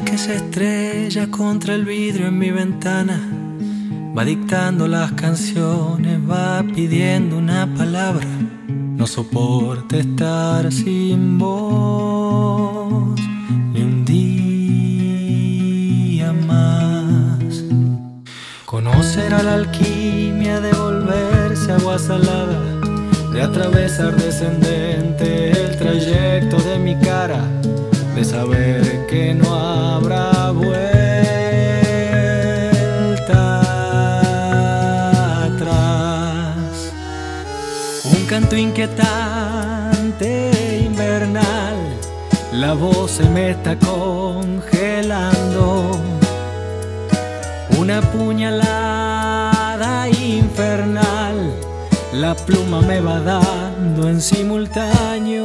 que se estrella contra el vidrio en mi ventana. Va dictando las canciones, va pidiendo una palabra. No soporta estar sin voz ni un día más. Conocer a la alquimia de volverse agua salada, de atravesar descendente el trayecto de mi cara de saber que no habrá canto inquietante invernal, la voz se me está congelando. Una puñalada infernal, la pluma me va dando en simultáneo.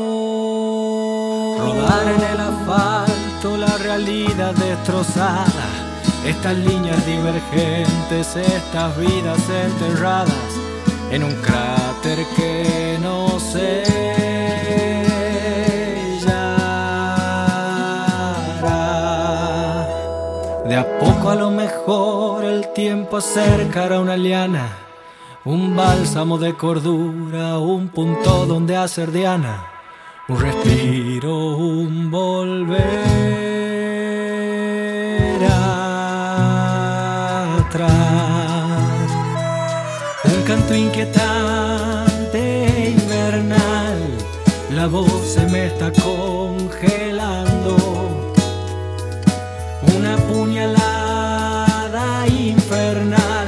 Rodar en el asfalto la realidad destrozada. Estas líneas divergentes, estas vidas enterradas en un cráter que no se De a poco a lo mejor el tiempo acercará una liana, un bálsamo de cordura, un punto donde hacer diana un respiro, un volver atrás, canto inquietante invernal, la voz se me está congelando, una puñalada infernal,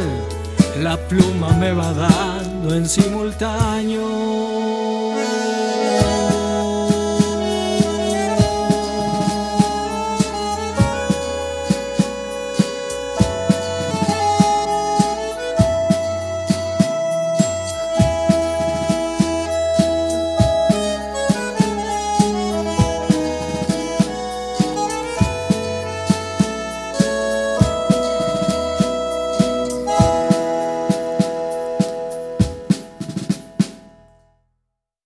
la pluma me va dando en simultáneo